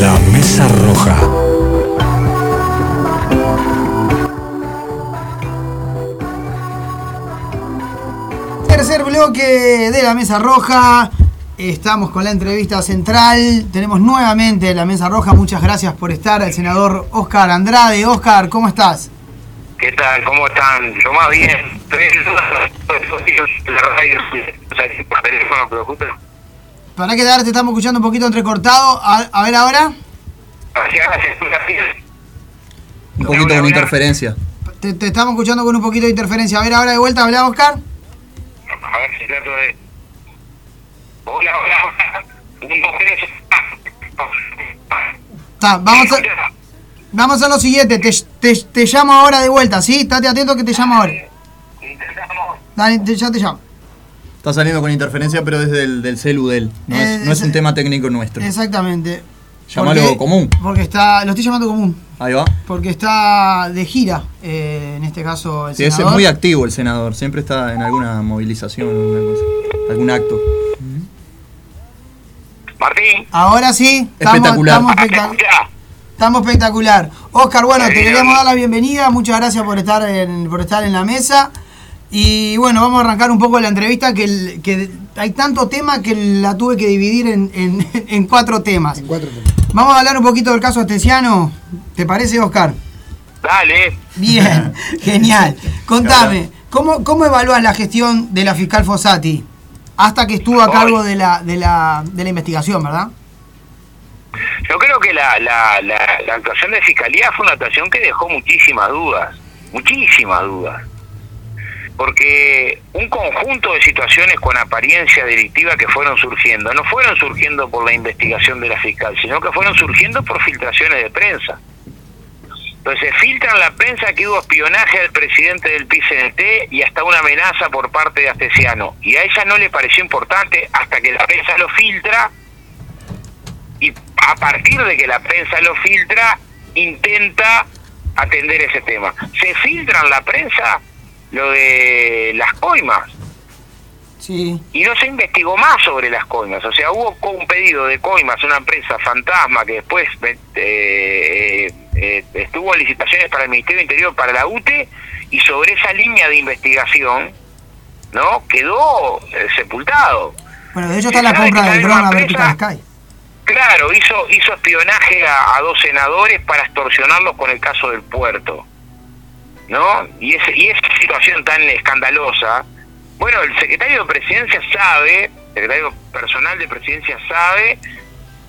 La Mesa Roja. Tercer bloque de la Mesa Roja. Estamos con la entrevista central. Tenemos nuevamente la Mesa Roja. Muchas gracias por estar el senador Oscar Andrade. Oscar, ¿cómo estás? ¿Qué tal? ¿Cómo están? Yo más bien. Estoy en la radio, por teléfono, pero justo Para quedar, te estamos escuchando un poquito entrecortado. A, a ver ahora. Un poquito con interferencia. Te, te estamos escuchando con un poquito de interferencia. A ver ahora de vuelta, habla Oscar. A ver si trato de. Hola, hola, hola. Vamos a, vamos a lo siguiente. Te, te, te llamo ahora de vuelta, ¿sí? Estate atento que te llamo ahora. Intentamos. Dale, te- ya te llamo. Está saliendo con interferencia, pero desde el del celu de él. No, Eh, es, no es ese- un tema técnico nuestro. Exactamente. Llámalo Porque- común. Porque está, lo estoy llamando común. Ahí va. Porque está de gira, eh, en este caso el Sí, ese es senador. muy activo el senador. Siempre está en alguna movilización, alguna cosa, algún acto. Martín. Ahora sí, estamos Espectacular. Estamos, ¿me espectac- escuchás? estamos espectacular. Oscar, bueno, te queremos dar la bienvenida. Muchas gracias por estar en, por estar en la mesa. Y bueno, vamos a arrancar un poco la entrevista, que, el- que hay tanto tema que la tuve que dividir en, en- en cuatro temas. Vamos a hablar un poquito del caso Astesiano. ¿Te parece, Oscar? Dale. Bien, genial. Contame, ¿cómo, ¿cómo evalúas la gestión de la fiscal Fossati? Hasta que estuvo a cargo de la, de la, de la investigación, ¿verdad? Yo creo que la, la, la, la actuación de Fiscalía fue una actuación que dejó muchísimas dudas, muchísimas dudas. Porque un conjunto de situaciones con apariencia delictiva que fueron surgiendo, no fueron surgiendo por la investigación de la fiscal, sino que fueron surgiendo por filtraciones de prensa. Entonces se filtra en la prensa que hubo espionaje al presidente del PCNT y hasta una amenaza por parte de Astesiano. Y a ella no le pareció importante hasta que la prensa lo filtra y a partir de que la prensa lo filtra, intenta atender ese tema. Se filtra en la prensa lo de las coimas Sí. y no se investigó más sobre las coimas. O sea, hubo un pedido de coimas una empresa fantasma que después eh, eh, eh, estuvo en licitaciones para el Ministerio Interior, para la UTE, y sobre esa línea de investigación, ¿no? Quedó sepultado. Bueno, de hecho está la ¿Sabe compra del dron a Vertical? Sky. Claro, hizo hizo espionaje a, a dos senadores para extorsionarlos con el caso del puerto, ¿no? Y ese, y esa situación tan escandalosa, bueno, el secretario de Presidencia sabe, el secretario personal de Presidencia sabe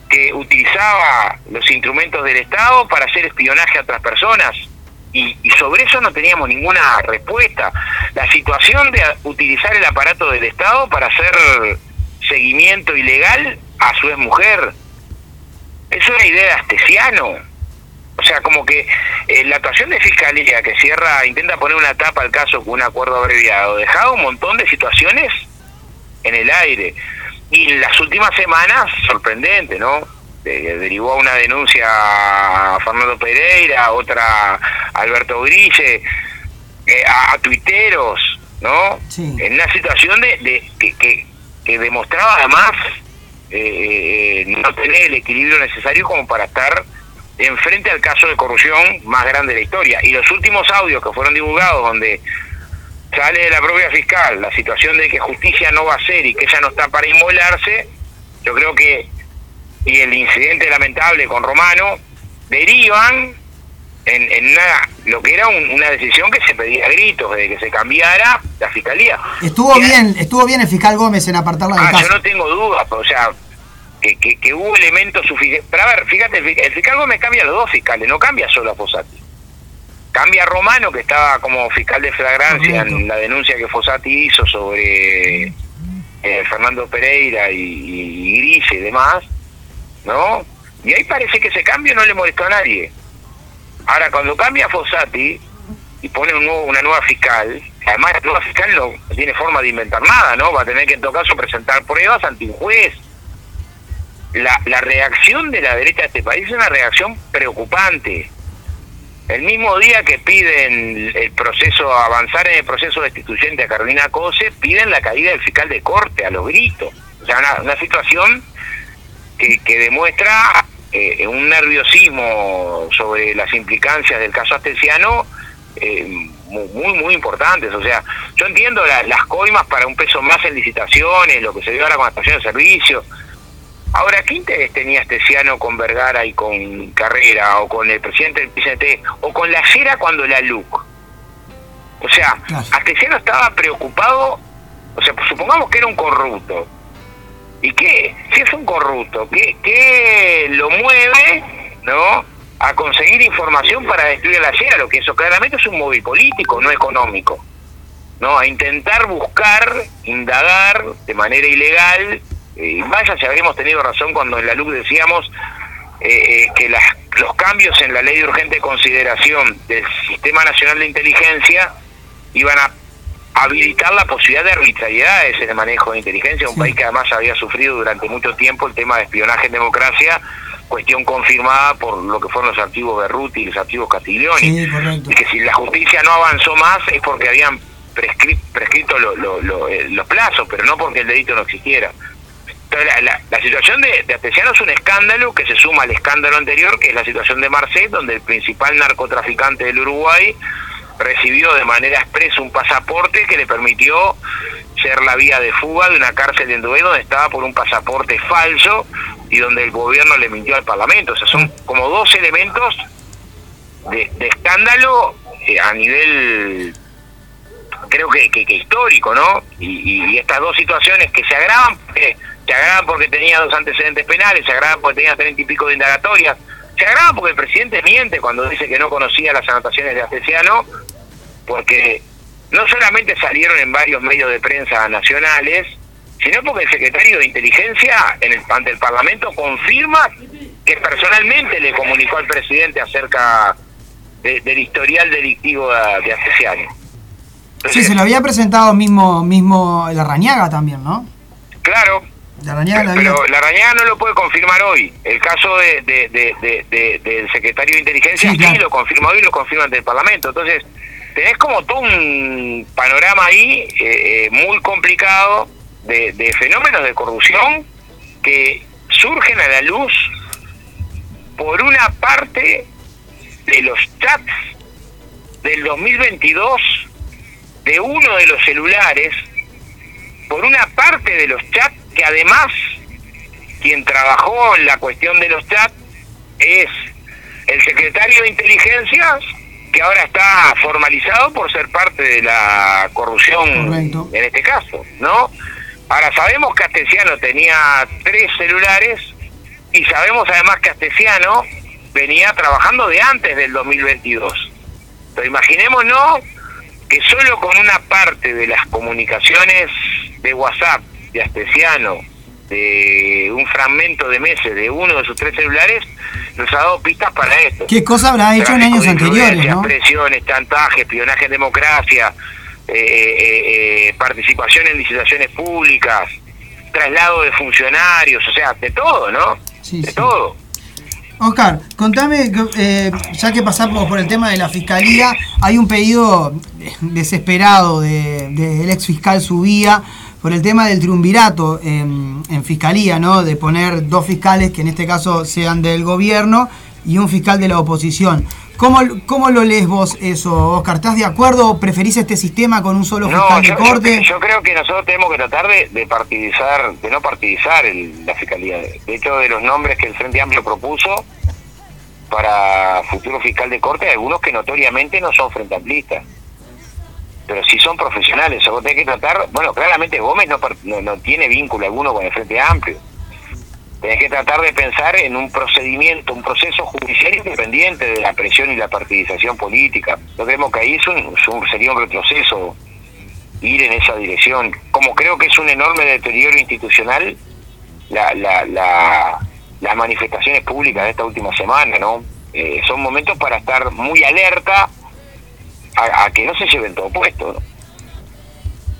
que utilizaba los instrumentos del Estado para hacer espionaje a otras personas y, sobre eso no teníamos ninguna respuesta. La situación de utilizar el aparato del Estado para hacer seguimiento ilegal a su ex mujer es una idea de Astesiano. O sea, como que eh, la actuación de fiscalía que cierra, intenta poner una tapa al caso con un acuerdo abreviado, dejaba un montón de situaciones en el aire. Y en las últimas semanas, sorprendente, ¿no? De- derivó a una denuncia a Fernando Pereira, otra a Alberto Grille, eh, a, a tuiteros, ¿no? Sí. En una situación de, de que, que, que demostraba además eh, eh, no tener el equilibrio necesario como para estar enfrente al caso de corrupción más grande de la historia. Y los últimos audios que fueron divulgados donde sale de la propia fiscal la situación de que justicia no va a ser y que ella no está para inmolarse, yo creo que, y el incidente lamentable con Romano, derivan en, en una, lo que era un- una decisión que se pedía a gritos, de que se cambiara la fiscalía. Estuvo Y- bien, estuvo bien el fiscal Gómez en apartarla del Ah, yo caso. no tengo dudas, o sea, que, que, que hubo elementos suficientes. Pero a ver, fíjate, el, fi- el fiscal Gómez cambia a los dos fiscales, no cambia solo a Fossati. Cambia a Romano, que estaba como fiscal de flagrancia en la denuncia que Fossati hizo sobre eh, Fernando Pereira y, y, y Grille y demás, ¿no? Y ahí parece que ese cambio no le molestó a nadie. Ahora, cuando cambia a Fossati y pone un nuevo, una nueva fiscal, además la nueva fiscal no tiene forma de inventar nada, ¿no? Va a tener que en todo caso presentar pruebas ante un juez. La, la reacción de la derecha de este país es una reacción preocupante. El mismo día que piden el proceso, avanzar en el proceso destituyente a Carolina Cose, piden la caída del fiscal de corte a los gritos. O sea, una, una situación que, que demuestra eh, un, nerviosismo sobre las implicancias del caso Astesiano eh, muy, muy importantes. O sea, yo entiendo las coimas para un peso más en licitaciones, lo que se dio ahora con la estación de servicio. Ahora, ¿qué interés tenía Astesiano con Vergara y con Carrera, o con el presidente del PCT, o con la Cera cuando la LUC? O sea, Astesiano estaba preocupado, o sea, supongamos que era un corrupto. ¿Y qué? Si es un corrupto, ¿qué, qué lo mueve, no? a conseguir información para destruir la Cera, lo que eso claramente es un móvil político, no económico. ¿no? A intentar buscar, indagar de manera ilegal, y vaya si habríamos tenido razón cuando en la luz decíamos eh, eh, que las, los cambios en la ley de urgente consideración del Sistema Nacional de Inteligencia iban a habilitar la posibilidad de arbitrariedades en el manejo de inteligencia, un país que además había sufrido durante mucho tiempo el tema de espionaje en democracia, cuestión confirmada por lo que fueron los archivos Berruti y los archivos Castiglioni. y que si la justicia no avanzó más es porque habían prescrito eh, los plazos, pero no porque el delito no existiera. Entonces, la, situación de, de es un escándalo que se suma al escándalo anterior, que es la situación de Marcet, donde el principal narcotraficante del Uruguay recibió de manera expresa un pasaporte que le permitió ser la vía de fuga de una cárcel en Dué donde estaba por un pasaporte falso y donde el gobierno le mintió al Parlamento. O sea, son como dos elementos de, escándalo eh, a nivel, creo que, que, histórico, ¿no? Y, estas dos situaciones que se agravan, se agravan porque tenía dos antecedentes penales, se agravan porque tenía treinta y pico de indagatorias, se agravan porque el presidente miente cuando dice que no conocía las anotaciones de Astesiano, porque no solamente salieron en varios medios de prensa nacionales, sino porque el secretario de Inteligencia en el, ante el Parlamento confirma que personalmente le comunicó al presidente acerca del historial delictivo de, de Asesiano. sí, se lo había presentado mismo mismo la Rañaga también, ¿no? Claro. La Rañaga pero, la Rañaga no lo puede confirmar hoy. El caso de, del secretario de Inteligencia sí, lo confirma hoy y lo confirma ante el Parlamento. Entonces, tenés como todo un panorama ahí eh, eh, muy complicado de, fenómenos de corrupción que surgen a la luz por una parte de los chats del 2022 de uno de los celulares, por una parte de los chats que además quien trabajó en la cuestión de los chats es el secretario de inteligencia que ahora está formalizado por ser parte de la corrupción en este caso, ¿no? Ahora, sabemos que Astesiano tenía tres celulares y sabemos además que Astesiano venía trabajando de antes del 2022. Pero imaginémonos que solo con una parte de las comunicaciones de WhatsApp de Astesiano, de un fragmento de meses de uno de sus tres celulares, nos ha dado pistas para esto. ¿Qué cosa habrá hecho en años anteriores? ¿no? Presiones, chantaje, espionaje en democracia, eh, eh, eh, participación en licitaciones públicas, traslado de funcionarios, o sea, de todo, ¿no? de todo. Oscar, contame, ya que pasamos por el tema de la fiscalía, hay un pedido desesperado del de, ex fiscal Subía por el tema del triunvirato en, en, fiscalía, ¿no? De poner dos fiscales que en este caso sean del gobierno y un fiscal de la oposición. ¿Cómo, ¿Cómo lo lees vos eso, Oscar? ¿Estás de acuerdo o preferís este sistema con un solo fiscal de corte? Yo, creo que nosotros tenemos que tratar de, partidizar, de no partidizar la fiscalía. De hecho, de los nombres que el Frente Amplio propuso para futuro fiscal de corte, hay algunos que notoriamente no son frente amplistas, pero sí son profesionales. O vos tenés que tratar, bueno, claramente Gómez no, no, no tiene vínculo alguno con el Frente Amplio tenés que tratar de pensar en un procedimiento, un proceso judicial independiente de la presión y la partidización política. No creemos que ahí es un, sería un retroceso ir en esa dirección. Como creo que es un enorme deterioro institucional la, la, la, las manifestaciones públicas de esta última semana, ¿no? Eh, son momentos para estar muy alerta a, que no se lleven todo puesto.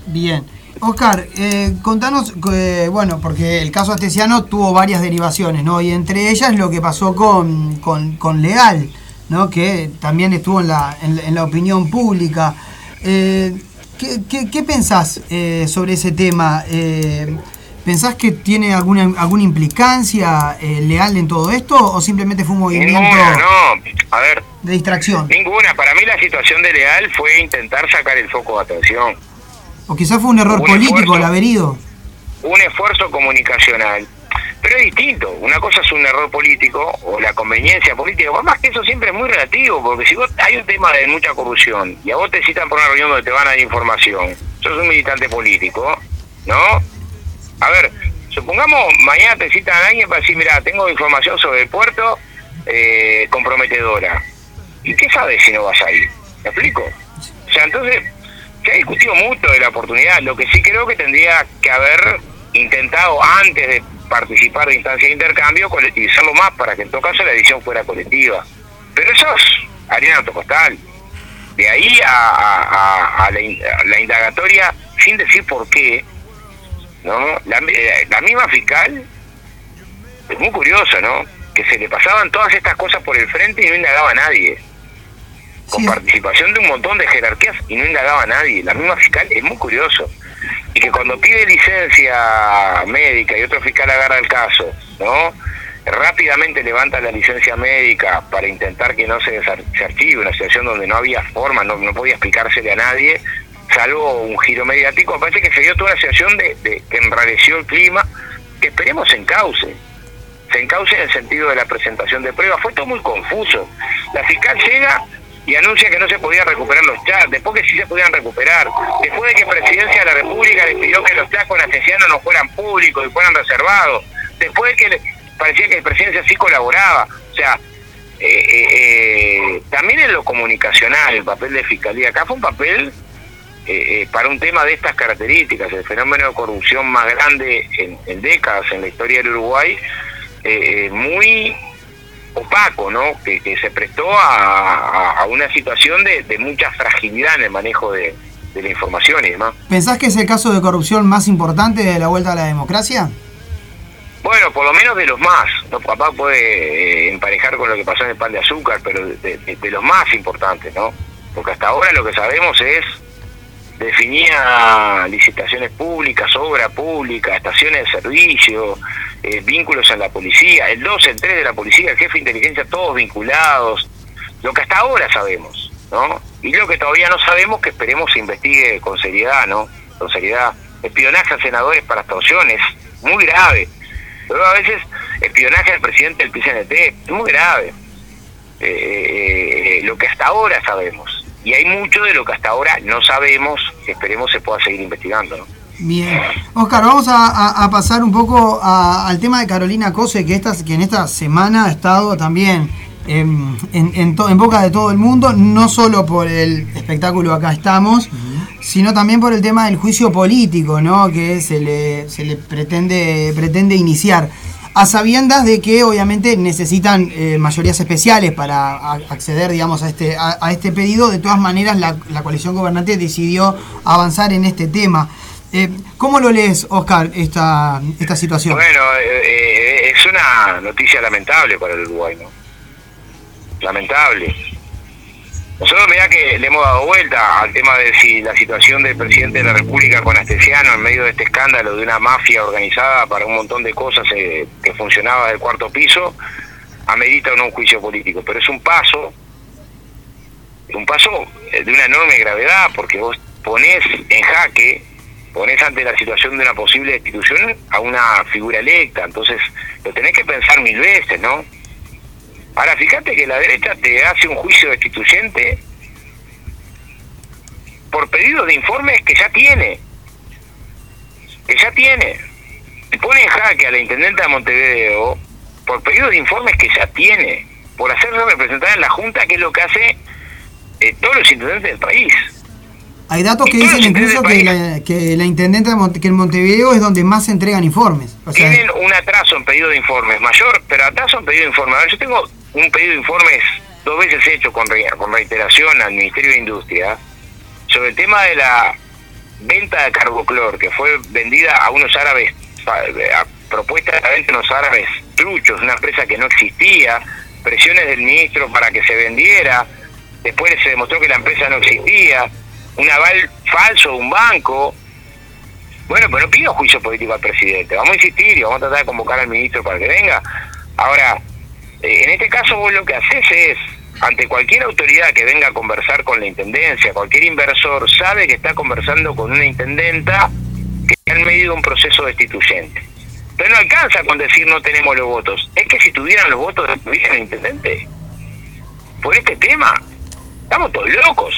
Bien. Oscar, eh, contanos, eh, bueno, porque el caso Astesiano tuvo varias derivaciones, ¿no? Y entre ellas lo que pasó con, con, Legal, ¿no? Que también estuvo en la, en, la opinión pública. Eh, ¿qué, qué, pensás sobre ese tema? ¿Pensás que tiene alguna alguna implicancia eh, leal en todo esto o simplemente fue un movimiento Ninguna, no. A ver, de distracción? ninguna. Para mí la situación de Leal fue intentar sacar el foco de atención. O quizás fue un error Un político esfuerzo. el haber ido. un esfuerzo comunicacional. Pero es distinto. Una cosa es un error político o la conveniencia política. Por más que eso siempre es muy relativo, porque si vos hay un tema de mucha corrupción y a vos te citan por una reunión donde te van a dar información, sos un militante político, ¿no? A ver, supongamos mañana te citan a alguien para decir, mira, tengo información sobre el puerto eh, comprometedora. ¿Y qué sabes si no vas ahí? ¿Me explico? O sea, entonces, se ha discutido mucho de la oportunidad. Lo que sí creo que tendría que haber intentado antes de participar de instancias de intercambio colectivizarlo más para que en todo caso la edición fuera colectiva. Pero eso es harina autocostal. De ahí a, a- a- la, a la indagatoria, sin decir por qué, ¿no? La, eh, la misma fiscal es muy curiosa, ¿no? Que se le pasaban todas estas cosas por el frente y no indagaba a nadie con Sí. participación de un montón de jerarquías y no indagaba a nadie. La misma fiscal es muy curioso. Y que cuando pide licencia médica y otro fiscal agarra el caso, ¿no? Rápidamente levanta la licencia médica para intentar que no se, se archive una situación donde no había forma, no, no podía explicársele a nadie, salvo un giro mediático. Me parece que se dio toda una situación de, de- que enrareció el clima, que esperemos se encauce se encauce en el sentido de la presentación de pruebas. Fue todo muy confuso. La fiscal llega y anuncia que no se podían recuperar los chats, después que sí se podían recuperar, después de que Presidencia de la República le pidió que los chats con Asesiano no fueran públicos y fueran reservados, después de que parecía que Presidencia sí colaboraba. O sea, eh, eh, eh, también en lo comunicacional, el papel de Fiscalía acá fue un papel eh, para un tema de estas características, el fenómeno de corrupción más grande en, en décadas en la historia del Uruguay, eh, eh, muy opaco, ¿no? Que, que se prestó a, a- a una situación de, de mucha fragilidad en el manejo de, de la información y demás. ¿Pensás que es el caso de corrupción más importante de la vuelta a la democracia? Bueno, por lo menos de los más. ¿no? Papá puede eh, emparejar con lo que pasó en el pan de azúcar, pero de los más importantes, ¿no? Porque hasta ahora lo que sabemos es definía licitaciones públicas, obra pública, estaciones de servicio, eh, vínculos en la policía, el 2, el 3 de la policía, el jefe de inteligencia, todos vinculados, lo que hasta ahora sabemos, ¿no? Y lo que todavía no sabemos, que esperemos se investigue con seriedad, ¿no? Con seriedad. Espionaje a senadores para extorsiones, muy grave. Pero a veces espionaje al presidente del PCNT, muy grave. Eh, eh, eh, lo que hasta ahora sabemos. Y hay mucho de lo que hasta ahora no sabemos, esperemos se pueda seguir investigando, ¿no? Bien. Oscar, vamos a, pasar un poco a- al tema de Carolina Cose, que, esta, que en esta semana ha estado también en, en, en to- boca de todo el mundo, no solo por el espectáculo Acá estamos, sino también por el tema del juicio político, ¿no? Que se le, se le pretende, pretende iniciar. A sabiendas de que obviamente necesitan eh, mayorías especiales para acceder, digamos, a este, a, este pedido, de todas maneras la, la coalición gobernante decidió avanzar en este tema. Eh, ¿Cómo lo lees, Oscar, esta, esta situación? Bueno, eh, es una noticia lamentable para el Uruguay, ¿no? Lamentable. Nosotros, mirá que le hemos dado vuelta al tema de si la situación del presidente de la República con Astesiano en medio de este escándalo de una mafia organizada para un montón de cosas eh, que funcionaba del cuarto piso, amerita o no un juicio político. Pero es un paso, un paso eh, de una enorme gravedad, porque vos ponés en jaque, ponés ante la situación de una posible destitución a una figura electa, entonces lo tenés que pensar mil veces, ¿no? Ahora, fíjate que la derecha te hace un juicio destituyente por pedido de informes que ya tiene. Que ya tiene. Te pone en jaque a la intendenta de Montevideo por pedido de informes que ya tiene. Por hacerse representar en la Junta, que es lo que hace eh, todos los intendentes del país. Hay datos que dicen incluso que la, que la intendente de Monte- que en Montevideo es donde más se entregan informes. O sea, Tienen un atraso en pedido de informes mayor, pero atraso en pedido de informes. A ver, yo tengo un pedido de informes dos veces hecho con, re- con reiteración al Ministerio de Industria sobre el tema de la venta de carboclor que fue vendida a unos árabes, a propuesta de la venta a unos árabes truchos, una empresa que no existía, presiones del ministro para que se vendiera, después se demostró que la empresa no existía, un aval falso de un banco, Bueno, pero no pido juicio político al presidente. Vamos a insistir y vamos a tratar de convocar al ministro para que venga. Ahora, en este caso vos lo que haces es, ante cualquier autoridad que venga a conversar con la intendencia, cualquier inversor sabe que está conversando con una intendenta que está en medio de un proceso destituyente. Pero no alcanza con decir no tenemos los votos. Es que si tuvieran los votos, ¿estuvieran el intendente? Por este tema, estamos todos locos.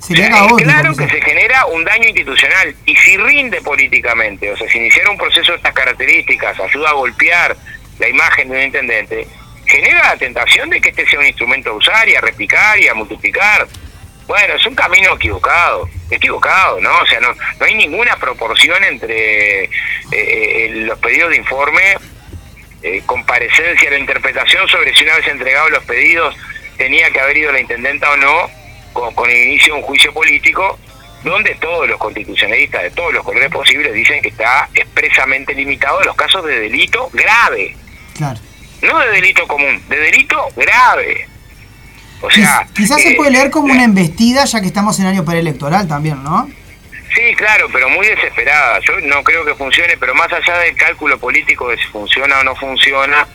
Sería es claro que se genera un daño institucional y si rinde políticamente, o sea, si iniciara un proceso de estas características, ayuda a golpear la imagen de un intendente, genera la tentación de que este sea un instrumento a usar y a replicar y a multiplicar. Bueno, es un camino equivocado, equivocado, ¿no? O sea, no, no hay ninguna proporción entre eh, eh, los pedidos de informe, eh, comparecencia, la interpretación sobre si una vez entregados los pedidos tenía que haber ido la intendenta o no, con, con el inicio de un juicio político, donde todos los constitucionalistas de todos los colores posibles dicen que está expresamente limitado a los casos de delito grave, Claro. No de delito común, de delito grave. O sea, Quiz- Quizás se eh, puede leer como una embestida ya que estamos en año preelectoral también, ¿no? Sí, claro, pero muy desesperada. Yo no creo que funcione, pero más allá del cálculo político de si funciona o no funciona,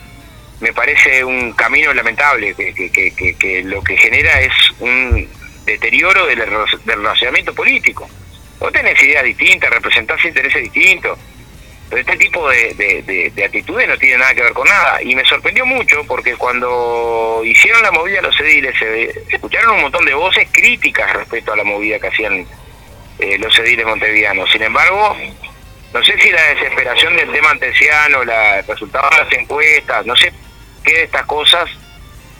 me parece un camino lamentable, que, que, que, que- que lo que genera es un deterioro del, del relacionamiento político. Vos tenés ideas distintas, representás intereses distintos, pero este tipo de, de, de- de actitudes no tiene nada que ver con nada. Y me sorprendió mucho porque cuando hicieron la movida los ediles, se escucharon un montón de voces críticas respecto a la movida que hacían eh, los ediles montevideanos. Sin embargo, no sé si la desesperación del tema antesiano, la, el resultado de las encuestas, no sé qué de estas cosas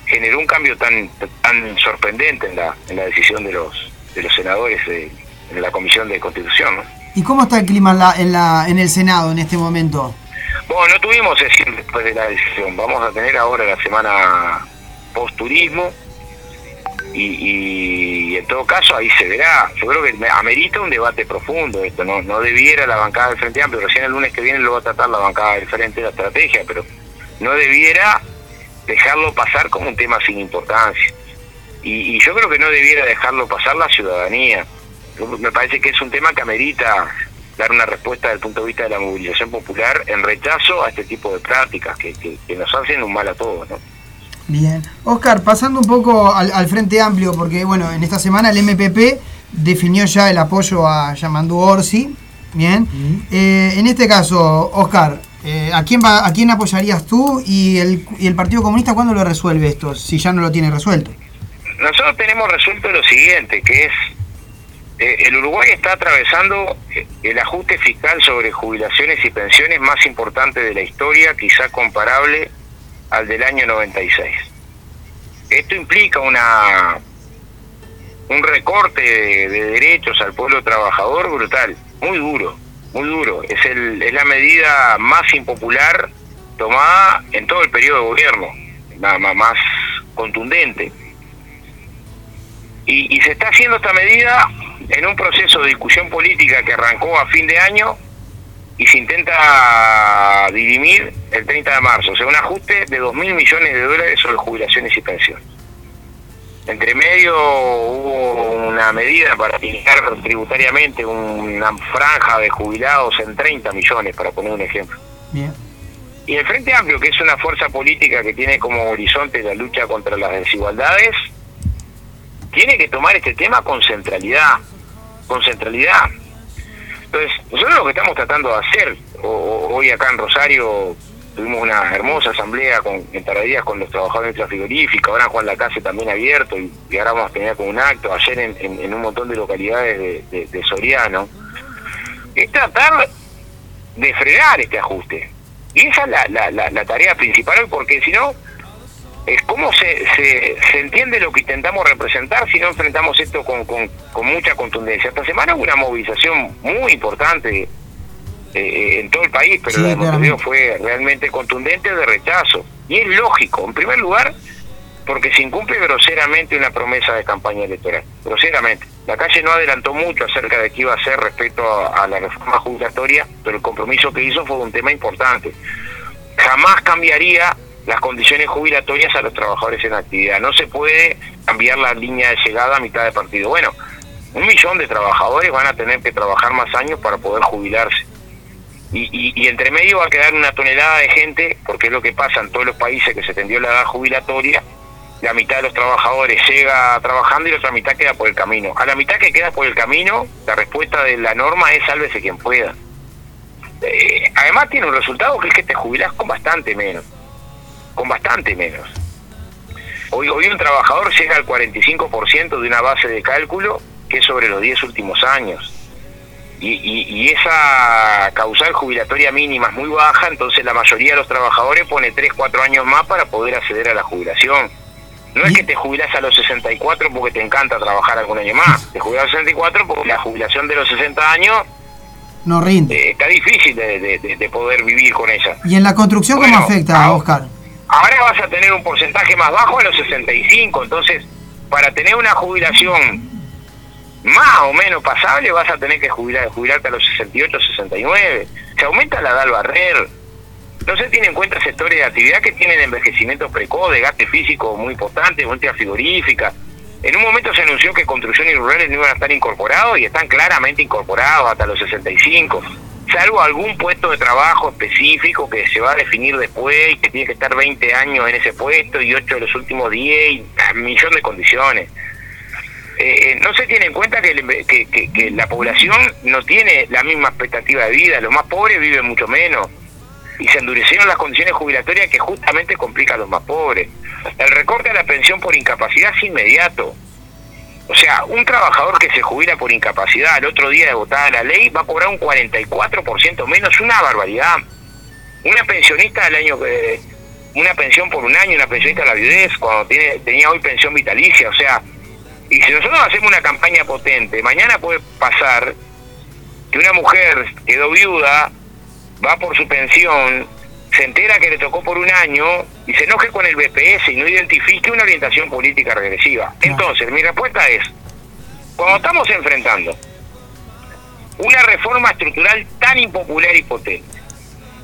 generó un cambio tan tan sorprendente en la, en la decisión de los de los senadores en la Comisión de Constitución. ¿no? ¿Y cómo está el clima en, la, en, la, en el Senado en este momento? Bueno, no tuvimos sesión después de la decisión. Vamos a tener ahora la semana post-turismo y, y en todo caso ahí se verá. Yo creo que me- amerita un debate profundo esto. No, no debiera la bancada del Frente Amplio, recién el lunes que viene lo va a tratar la bancada del Frente de la estrategia, pero no debiera dejarlo pasar como un tema sin importancia. Y, y yo creo que no debiera dejarlo pasar la ciudadanía. Yo- Me parece que es un tema que amerita dar una respuesta desde el punto de vista de la movilización popular en rechazo a este tipo de prácticas que, que- que nos hacen un mal a todos. ¿no? Bien. Oscar, pasando un poco al, al Frente Amplio, porque bueno, en esta semana el MPP definió ya el apoyo a Yamandú Orsi. Bien. Eh, en este caso, Oscar, eh, ¿a, quién va, ¿a quién apoyarías tú y el, y el Partido Comunista cuándo lo resuelve esto? Si ya no lo tiene resuelto. Nosotros tenemos resuelto lo siguiente, que es el Uruguay está atravesando eh, el ajuste fiscal sobre jubilaciones y pensiones más importante de la historia, quizá comparable al del año 96. Esto implica una un recorte de, de derechos al pueblo trabajador brutal, muy duro, muy duro. Es, el, es la medida más impopular tomada en todo el periodo de gobierno, más, más contundente. Y, y se está haciendo esta medida en un proceso de discusión política que arrancó a fin de año y se intenta dirimir el 30 de marzo, o sea, un ajuste de 2 mil millones de dólares sobre jubilaciones y pensiones. Entre medio hubo una medida para limitar tributariamente una franja de jubilados en 30 millones, para poner un ejemplo. Bien. Y el Frente Amplio, que es una fuerza política que tiene como horizonte la lucha contra las desigualdades, tiene que tomar este tema con centralidad, con centralidad. Entonces, nosotros lo que estamos tratando de hacer, hoy acá en Rosario tuvimos una hermosa asamblea con, en Taradías con los trabajadores de la frigorífica, ahora Juan Lacase también abierto, y, ahora vamos a tener como un acto ayer en, un montón de localidades de, de- de Soriano, es tratar de frenar este ajuste. Y esa es la, la, la, tarea principal, porque si no, cómo se, se, se entiende lo que intentamos representar si no enfrentamos esto con, con, con mucha contundencia. Esta semana hubo una movilización muy importante eh, en todo el país, pero Sí, la de Montevideo fue realmente contundente de rechazo. Y es lógico, en primer lugar, porque se incumple groseramente una promesa de campaña electoral. Groseramente. La calle no adelantó mucho acerca de qué iba a hacer respecto a, a la reforma jubilatoria, pero el compromiso que hizo fue un tema importante. Jamás cambiaría las condiciones jubilatorias a los trabajadores en actividad. No se puede cambiar la línea de llegada a mitad de partido. Bueno, un millón de trabajadores van a tener que trabajar más años para poder jubilarse. Y, y, entre medio va a quedar una tonelada de gente, porque es lo que pasa en todos los países que se tendió la edad jubilatoria, la mitad de los trabajadores llega trabajando y la otra mitad queda por el camino. A la mitad que queda por el camino, la respuesta de la norma es sálvese quien pueda. Eh, además tiene un resultado que es que te jubilás con bastante menos, con bastante menos. Hoy, hoy un trabajador llega al 45% de una base de cálculo que es sobre los 10 últimos años. Y, y, esa causal jubilatoria mínima es muy baja, entonces la mayoría de los trabajadores pone 3, 4 años más para poder acceder a la jubilación. No es que te jubilás a los 64 porque te encanta trabajar algún año más, te jubilás a los 64 porque la jubilación de los 60 años no rinde. Eh, está difícil de, poder vivir con ella. ¿Y en la construcción cómo afecta, Oscar? Ahora vas a tener un porcentaje más bajo a los 65, entonces para tener una jubilación más o menos pasable vas a tener que jubilar, jubilarte a los 68, 69. Se aumenta la edad al barrer. No se tiene en cuenta sectores de actividad que tienen envejecimiento precoz, desgaste físico muy importante, industria frigorífica. En un momento se anunció que construcción y rurales no iban a estar incorporados y están claramente incorporados hasta los 65 salvo algún puesto de trabajo específico que se va a definir después y que tiene que estar 20 años en ese puesto y 8 de los últimos 10 y un millón de condiciones. Eh, eh, no se tiene en cuenta que, que, la población no tiene la misma expectativa de vida, los más pobres viven mucho menos y se endurecieron las condiciones jubilatorias que justamente complican a los más pobres. El recorte de la pensión por incapacidad es inmediato. O sea, un trabajador que se jubila por incapacidad el otro día de votada la ley va a cobrar un 44% menos, una barbaridad. Una pensionista del año que una pensión por un año, una pensionista de la viudez, cuando tiene, tenía hoy pensión vitalicia, o sea, y si nosotros hacemos una campaña potente, mañana puede pasar que una mujer quedó viuda, va por su pensión, se entera que le tocó por un año y se enoje con el BPS y no identifique una orientación política regresiva. Entonces, mi respuesta es, cuando estamos enfrentando una reforma estructural tan impopular y potente,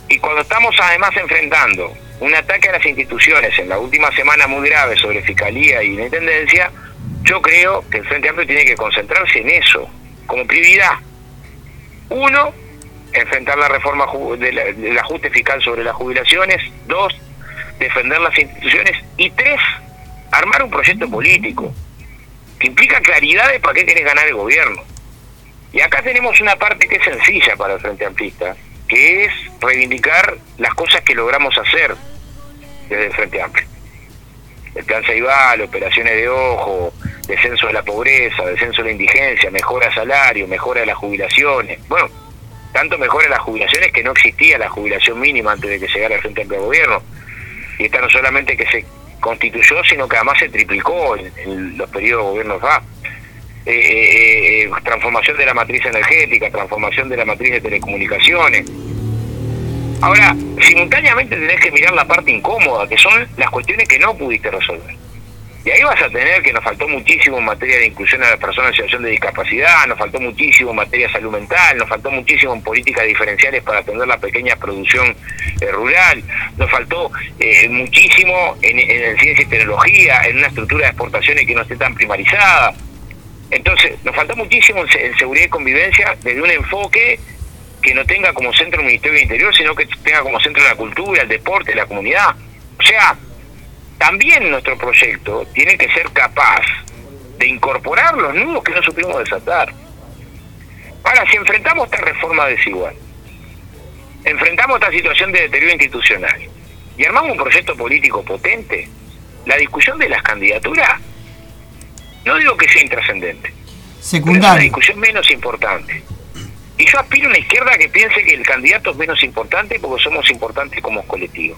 y cuando estamos además enfrentando un ataque a las instituciones en la última semana muy grave sobre fiscalía y intendencia, yo creo que el Frente Amplio tiene que concentrarse en eso, como prioridad. Uno, enfrentar la reforma del ajuste fiscal sobre las jubilaciones, dos, defender las instituciones y tres, armar un proyecto político que implica claridad de para qué querés ganar el gobierno. Y acá tenemos una parte que es sencilla para el Frente Amplista, que es reivindicar las cosas que logramos hacer desde el Frente Amplio. El plan Ceibal, operaciones de ojo, descenso de la pobreza, descenso de la indigencia, mejora salario, mejora de las jubilaciones. Bueno, tanto mejora las jubilaciones que no existía la jubilación mínima antes de que llegara el Frente Amplio al gobierno. Y esta no solamente que se constituyó, sino que además se triplicó en, los periodos de gobierno FA. Eh, eh, eh, transformación de la matriz energética, transformación de la matriz de telecomunicaciones. Ahora, simultáneamente tenés que mirar la parte incómoda, que son las cuestiones que no pudiste resolver. Y ahí vas a tener que nos faltó muchísimo en materia de inclusión a las personas en situación de discapacidad, nos faltó muchísimo en materia de salud mental, nos faltó muchísimo en políticas diferenciales para atender la pequeña producción eh, rural, nos faltó eh, muchísimo en, en, ciencia y tecnología, en una estructura de exportaciones que no esté tan primarizada. Entonces, nos faltó muchísimo en, seguridad y convivencia desde un enfoque que no tenga como centro el Ministerio del Interior, sino que tenga como centro la cultura, el deporte, la comunidad. O sea, también nuestro proyecto tiene que ser capaz de incorporar los nudos que no supimos desatar. Ahora, si enfrentamos esta reforma desigual, enfrentamos esta situación de deterioro institucional y armamos un proyecto político potente, la discusión de las candidaturas, no digo que sea intrascendente, secundaria. Es una discusión menos importante. Y yo aspiro a una izquierda que piense que el candidato es menos importante porque somos importantes como colectivo.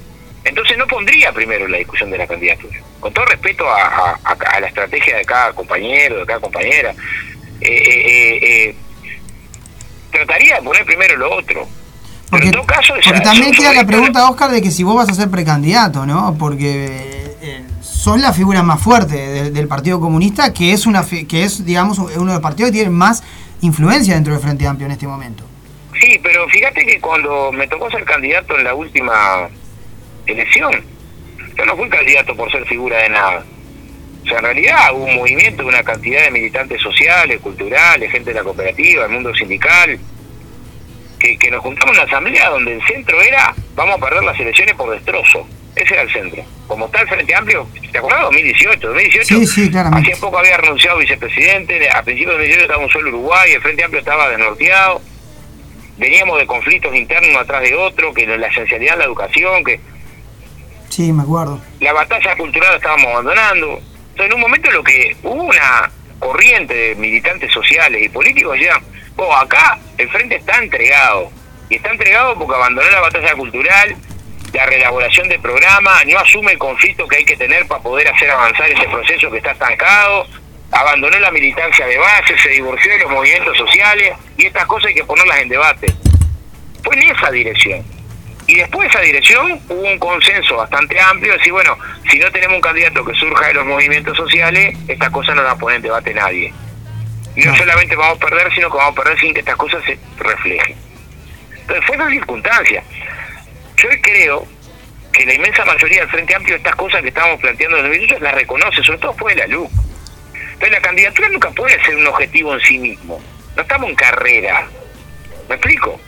Entonces no pondría primero la discusión de la candidatura. Con todo respeto a, la estrategia de cada compañero, de cada compañera, eh, eh, eh, trataría de poner primero lo otro. Porque, en todo caso, porque también queda la pregunta, Oscar, de que si vos vas a ser precandidato, ¿no? Porque sos la figura más fuerte del, Partido Comunista, que es una que es, digamos, uno de los partidos que tiene más influencia dentro del Frente Amplio en este momento. Sí, pero fíjate que cuando me tocó ser candidato en la última elección. Yo no fui candidato por ser figura de nada. O sea, en realidad hubo un movimiento, una cantidad de militantes sociales, culturales, gente de la cooperativa, el mundo sindical, que, que nos juntamos en una asamblea donde el centro era vamos a perder las elecciones por destrozo. Ese era el centro. Como está el Frente Amplio, ¿te acuerdas? 2018. 2018 Sí, sí, claramente. Hacía poco había renunciado vicepresidente, a principios de 2018 estaba un solo Uruguay, el Frente Amplio estaba desnorteado, veníamos de conflictos internos atrás de otro, que la esencialidad de la educación, que Sí, me acuerdo. la batalla cultural la estábamos abandonando. Entonces, en un momento lo que hubo una corriente de militantes sociales y políticos ya, oh, acá el frente está entregado. Y está entregado porque abandonó la batalla cultural, la reelaboración del programa, no asume el conflicto que hay que tener para poder hacer avanzar ese proceso que está estancado, abandonó la militancia de base, se divorció de los movimientos sociales y estas cosas hay que ponerlas en debate. Fue en esa dirección. Y después de esa dirección hubo un consenso bastante amplio, de decir, bueno, si no tenemos un candidato que surja de los movimientos sociales, esta cosa no la pone en debate nadie. Y no solamente vamos a perder, sino que vamos a perder sin que estas cosas se reflejen. Entonces fue esa circunstancia. Yo creo que la inmensa mayoría del Frente Amplio estas cosas que estábamos planteando en el 2018 las reconoce, sobre todo fue de la luz. Entonces la candidatura nunca puede ser un objetivo en sí mismo. No estamos en carrera. ¿Me explico?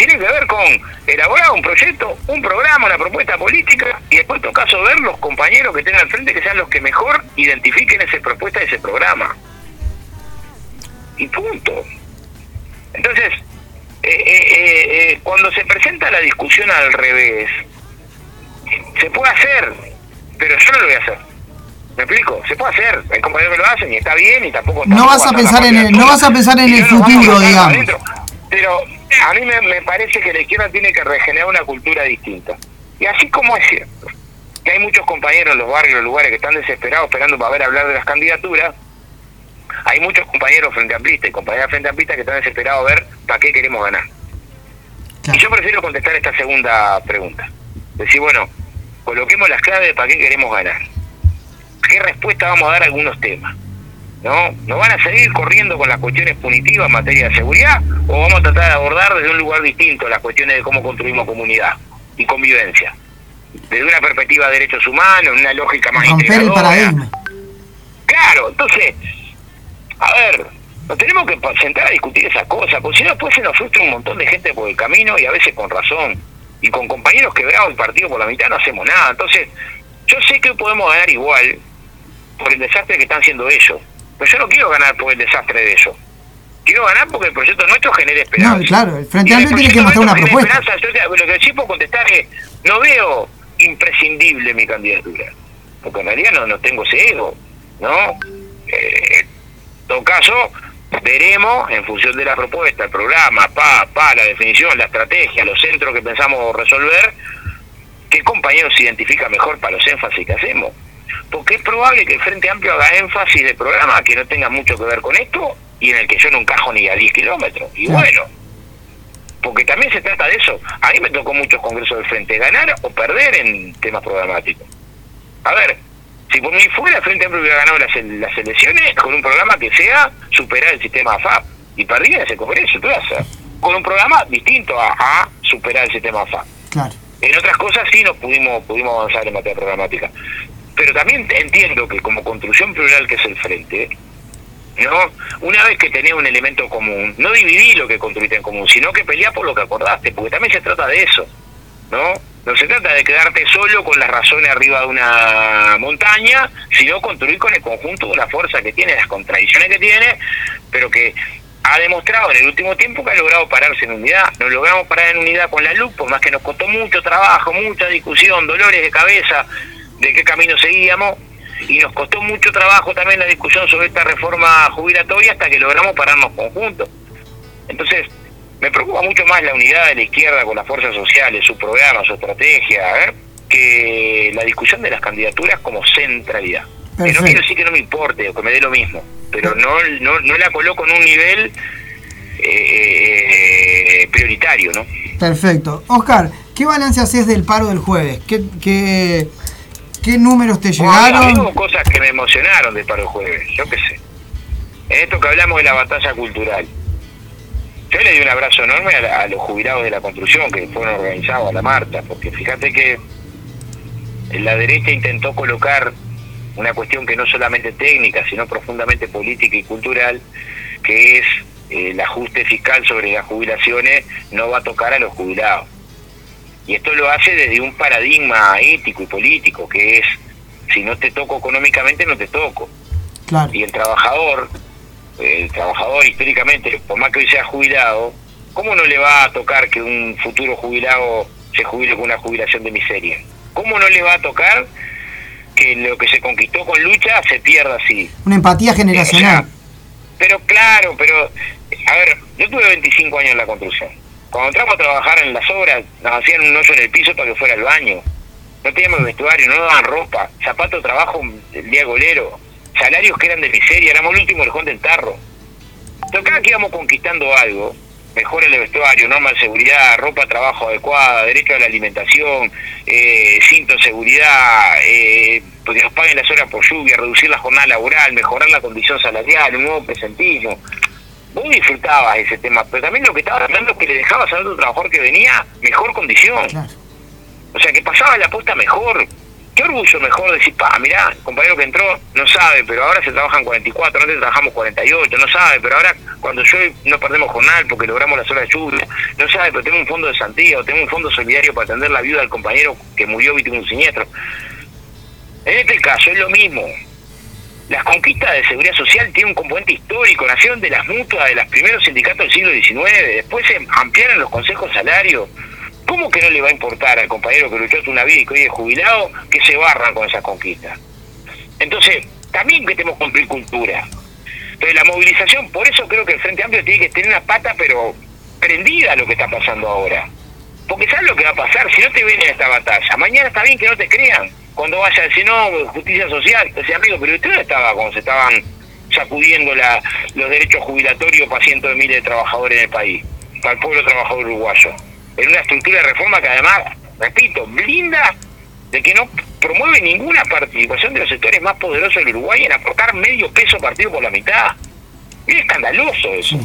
Tiene que ver con elaborar un proyecto, un programa, una propuesta política y después, en todo caso, ver los compañeros que tengan al frente que sean los que mejor identifiquen esa propuesta, ese programa. Y punto. Entonces, eh, eh, eh, cuando se presenta la discusión al revés, se puede hacer, pero yo no lo voy a hacer. ¿Me explico? Se puede hacer. Hay compañeros que lo hacen y está bien y tampoco... No tampoco vas a pensar en el- no vas a pensar en Y el futuro, digamos. adentro. Pero a mí me, me parece que la izquierda tiene que regenerar una cultura distinta. Y así como es cierto que hay muchos compañeros en los barrios, en los lugares que están desesperados esperando para ver hablar de las candidaturas, hay muchos compañeros frente amplistas y compañeras frente amplistas que están desesperados a ver para qué queremos ganar. Claro. Y yo prefiero contestar esta segunda pregunta. Decir, bueno, coloquemos las claves de para qué queremos ganar. ¿Qué respuesta vamos a dar a algunos temas? ¿No? ¿Nos van a seguir corriendo con las cuestiones punitivas en materia de seguridad o vamos a tratar de abordar desde un lugar distinto las cuestiones de cómo construimos comunidad y convivencia? Desde una perspectiva de derechos humanos, una lógica más Romper el paradigma. Claro, entonces, a ver, nos tenemos que sentar a discutir esas cosas, porque si no después se nos frustra un montón de gente por el camino y a veces con razón. Y con compañeros quebrados el partido por la mitad no hacemos nada. Entonces, yo sé que podemos ganar igual por el desastre que están haciendo ellos. Pero yo no quiero ganar por el desastre de ellos. Quiero ganar porque el proyecto nuestro genere esperanza. No, claro, el Frente Amplio tiene que mostrar una propuesta. esperanza. Yo te- lo que sí puedo contestar es, no veo imprescindible mi candidatura. Porque en realidad no, no tengo ese ego, ¿no? Eh, en todo caso, veremos en función de la propuesta, el programa, pa, pa, la definición, la estrategia, los centros que pensamos resolver, qué compañero se identifica mejor para los énfasis que hacemos. Porque es probable que el Frente Amplio haga énfasis de programa que no tenga mucho que ver con esto y en el que yo no encajo ni a 10 kilómetros. Y bueno, porque también se trata de eso. A mí me tocó muchos congresos del Frente, ganar o perder en temas programáticos. A ver, si por mí fuera, el Frente Amplio hubiera ganado las, las elecciones con un programa que sea superar el sistema AFAP. Y perdí en ese congreso, ¿qué vas a hacer? Con un programa distinto a, a superar el sistema AFAP. Claro. En otras cosas sí nos pudimos pudimos avanzar en materia programática. Pero también entiendo que como construcción plural que es el frente, ¿no? Una vez que tenés un elemento común, no dividí lo que construiste en común, sino que peleá por lo que acordaste, porque también se trata de eso, ¿no? No se trata de quedarte solo con las razones arriba de una montaña, sino construir con el conjunto de la fuerza que tiene, las contradicciones que tiene, pero que ha demostrado en el último tiempo que ha logrado pararse en unidad. Nos logramos parar en unidad con la luz, por más que nos costó mucho trabajo, mucha discusión, dolores de cabeza de qué camino seguíamos, y nos costó mucho trabajo también la discusión sobre esta reforma jubilatoria hasta que logramos pararnos conjuntos. Entonces, me preocupa mucho más la unidad de la izquierda con las fuerzas sociales, su programa, su estrategia, ¿eh? que la discusión de las candidaturas como centralidad. Que no quiero decir que no me importe o que me dé lo mismo, pero no, no, no la coloco en un nivel eh, prioritario, ¿no? Perfecto. Oscar, ¿qué balance haces del paro del jueves? ¿Qué, qué, qué números te Bueno, llegaron? hubo cosas que me emocionaron de paro jueves, yo qué sé. En esto que hablamos de la batalla cultural. Yo le di un abrazo enorme a, la- a los jubilados de la construcción que fueron organizados a la Marta, porque fíjate que la derecha intentó colocar una cuestión que no solamente técnica, sino profundamente política y cultural, que es el ajuste fiscal sobre las jubilaciones no va a tocar a los jubilados. Y esto lo hace desde un paradigma ético y político, que es, si no te toco económicamente, no te toco. Claro. Y el trabajador, el trabajador históricamente, por más que hoy sea jubilado, ¿cómo no le va a tocar que un futuro jubilado se jubile con una jubilación de miseria? ¿Cómo no le va a tocar que lo que se conquistó con lucha se pierda así? Una empatía generacional. O sea, pero claro, pero, a ver, yo tuve 25 años en la construcción. Cuando entramos a trabajar en las obras, nos hacían un hoyo en el piso para que fuera el baño. No teníamos vestuario, no daban ropa, zapato de trabajo el día golero, salarios que eran de miseria, éramos el último lejón del tarro. Entonces cada que íbamos conquistando algo, mejor el vestuario, norma de seguridad, ropa de trabajo adecuada, derecho a la alimentación, eh, cinto de seguridad, eh, que nos paguen las horas por lluvia, reducir la jornada laboral, mejorar la condición salarial, un nuevo presentismo. Vos disfrutabas ese tema, pero también lo que estaba hablando es que le dejabas a otro trabajador que venía mejor condición. Claro. O sea, que pasaba la posta mejor. Qué orgullo mejor decir, pa, mirá, el compañero que entró no sabe, pero ahora se trabajan 44, antes trabajamos 48, no sabe, pero ahora cuando yo no perdemos jornal porque logramos las horas de lluvia, no sabe, pero tengo un fondo de Santiago, tengo un fondo solidario para atender la viuda del compañero que murió víctima de un siniestro. En este caso es lo mismo. Las conquistas de seguridad social tienen un componente histórico, nacieron de las mutuas de los primeros sindicatos del siglo XIX, después se ampliaron los consejos salarios. ¿Cómo que no le va a importar al compañero que luchó toda una vida y que hoy es jubilado que se barran con esas conquistas? Entonces, también que tenemos que cumplir cultura. Pero la movilización, por eso creo que el Frente Amplio tiene que tener una pata, pero prendida a lo que está pasando ahora. Porque ¿sabes lo que va a pasar? Si no te ven en esta batalla, mañana está bien que no te crean. Cuando vaya a decir, no, justicia social, decía, amigo, pero usted no estaba cuando se estaban sacudiendo la, los derechos jubilatorios para cientos de miles de trabajadores en el país, para el pueblo trabajador uruguayo. En una estructura de reforma que además, repito, blinda de que no promueve ninguna participación de los sectores más poderosos del Uruguay en aportar medio peso partido por la mitad. Es escandaloso eso.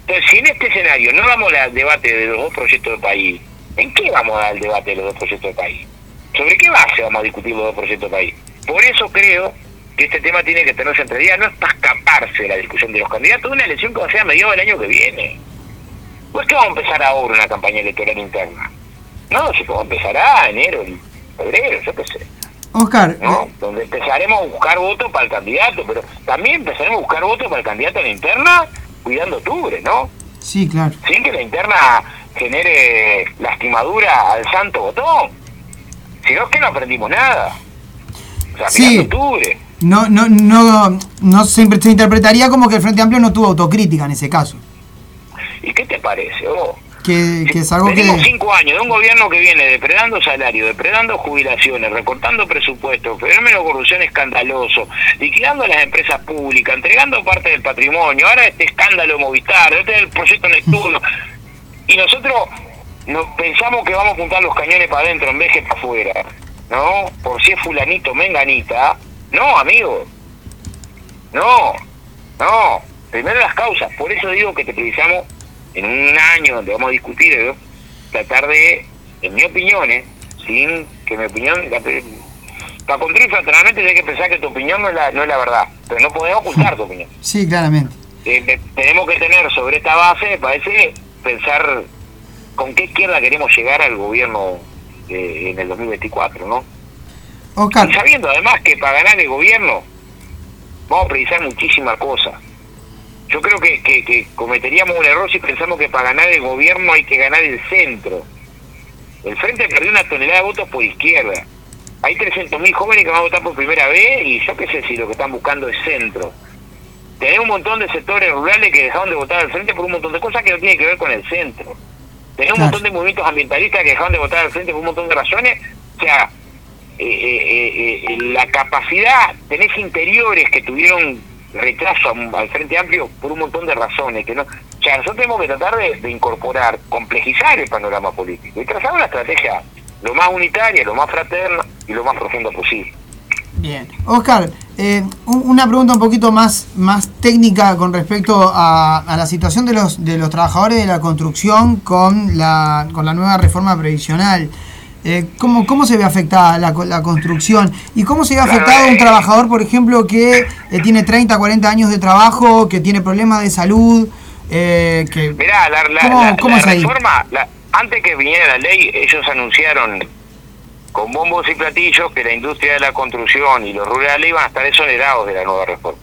Entonces, si en este escenario no vamos al debate de los dos proyectos de país, ¿en qué vamos a dar el debate de los dos proyectos de país? ¿Sobre qué base vamos a discutir los dos proyectos país? Por eso creo que este tema tiene que tenerse entre días, no es para escaparse de la discusión de los candidatos, una elección que va a ser a mediados del año que viene. ¿No es que vamos a empezar ahora una campaña electoral interna? No, si vamos a empezar a enero, febrero, yo qué sé. Oscar, ¿no? eh, Donde empezaremos a buscar votos para el candidato, pero también empezaremos a buscar votos para el candidato en la interna cuidando octubre, ¿no? sí, claro. Sin que la interna genere lastimadura al santo botón. Si no es que no aprendimos nada. O sea, Sí. octubre. No, no, no, no se, se interpretaría como que el Frente Amplio no tuvo autocrítica en ese caso. ¿Y qué te parece vos? Que, que es algo Tenemos que... cinco años de un gobierno que viene depredando salarios, depredando jubilaciones, recortando presupuestos, fenómeno de corrupción escandaloso, liquidando las empresas públicas, entregando parte del patrimonio, ahora este escándalo Movistar, este es el proyecto Neptuno. Y nosotros nos pensamos que vamos a apuntar los cañones para adentro en vez que para afuera, ¿no? Por si es fulanito, menganita. No, amigo. No, no. Primero las causas. Por eso digo que te precisamos en un año donde vamos a discutir, ¿eh? tratar de, en mi opinión, ¿eh? sin que mi opinión, la, para construir fraternalmente hay que pensar que tu opinión no es la, no es la verdad, pero no podemos ocultar tu opinión. Sí, claramente. Eh, tenemos que tener sobre esta base, me parece, pensar con qué izquierda queremos llegar al gobierno eh, en el 2024, ¿no? Y sabiendo además que para ganar el gobierno vamos a precisar muchísimas cosas. Yo creo que, que, que cometeríamos un error si pensamos que para ganar el gobierno hay que ganar el centro. El Frente perdió una tonelada de votos por izquierda. Hay 300.000 jóvenes que van a votar por primera vez y yo qué sé si lo que están buscando es centro. Tenemos un montón de sectores rurales que dejaron de votar al frente por un montón de cosas que no tienen que ver con el centro. Tenemos un montón de movimientos ambientalistas que dejaron de votar al frente por un montón de razones. O sea, eh, eh, eh, la capacidad, tenés interiores que tuvieron retraso al Frente Amplio por un montón de razones. que no O sea, nosotros tenemos que tratar de, de incorporar, complejizar el panorama político y trazar una estrategia lo más unitaria, lo más fraterna y lo más profunda posible. Bien. Oscar, eh, un- una pregunta un poquito más, más técnica con respecto a, a la situación de los, de los trabajadores de la construcción con la, con la nueva reforma previsional. Eh, ¿cómo, ¿Cómo se ve afectada la, la construcción? ¿Y cómo se ve afectado un eh. trabajador, por ejemplo, que eh, tiene 30, 40 años de trabajo, que tiene problemas de salud Eh, que, Mirá, la, la, ¿Cómo- la- cómo la reforma, antes que viniera la ley, ellos anunciaron con bombos y platillos que la industria de la construcción y los rurales iban a estar exonerados de la nueva reforma.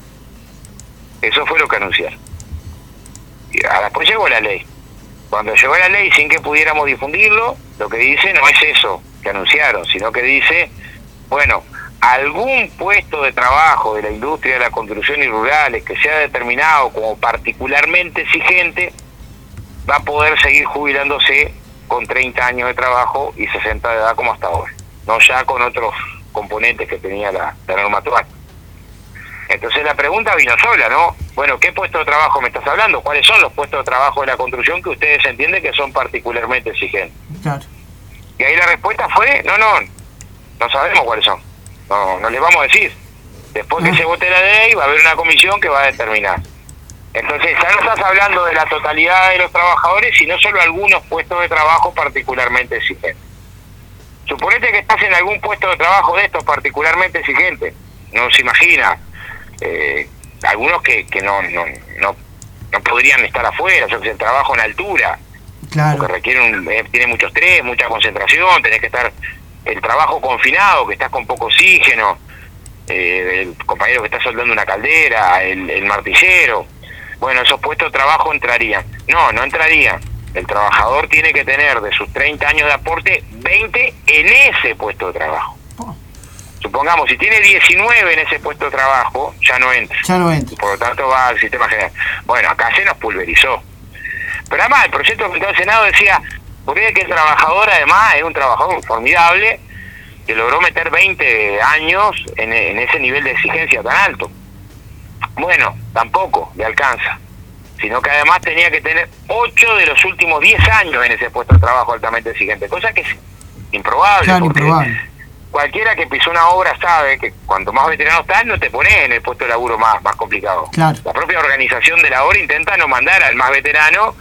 Eso fue lo que anunciaron. Y después llegó la ley. Cuando llegó la ley sin que pudiéramos difundirlo, lo que dice no es eso que anunciaron, sino que dice, bueno, algún puesto de trabajo de la industria de la construcción y rurales que sea determinado como particularmente exigente, va a poder seguir jubilándose con 30 años de trabajo y 60 de edad como hasta ahora, no ya con otros componentes que tenía la, la norma actual. Entonces la pregunta vino sola, ¿no? Bueno, ¿qué puesto de trabajo me estás hablando? ¿Cuáles son los puestos de trabajo de la construcción que ustedes entienden que son particularmente exigentes? claro. Y ahí la respuesta fue, no, no, no sabemos cuáles son. No, no les vamos a decir. Después que se vote la ley va a haber una comisión que va a determinar. Entonces ya no estás hablando de la totalidad de los trabajadores, sino solo algunos puestos de trabajo particularmente exigentes. Suponete que estás en algún puesto de trabajo de estos particularmente exigentes. No se imagina. eh, algunos que, que no, no, no, no podrían estar afuera, yo que el trabajo en altura, Claro. porque requiere un, eh, tiene mucho estrés, mucha concentración, tenés que estar el trabajo confinado, que estás con poco oxígeno, eh, el compañero que está soldando una caldera, el, el martillero. Bueno, esos puestos de trabajo entrarían. No, no entrarían. El trabajador tiene que tener de sus 30 años de aporte 20 en ese puesto de trabajo. Oh, Supongamos, si tiene 19 en ese puesto de trabajo, ya no entra ya no entra. por lo tanto va al sistema general. Bueno, acá se nos pulverizó. Pero además el proyecto que presentó el Senado decía, porque que el trabajador además es un trabajador formidable que logró meter 20 años en, en ese nivel de exigencia tan alto. Bueno, tampoco le alcanza, sino que además tenía que tener 8 de los últimos 10 años en ese puesto de trabajo altamente exigente, cosa que es improbable. Claro, porque improbable. Cualquiera que pisó una obra sabe que cuanto más veterano estás, no te pones en el puesto de laburo más, más complicado. Claro. La propia organización de la obra intenta no mandar al más veterano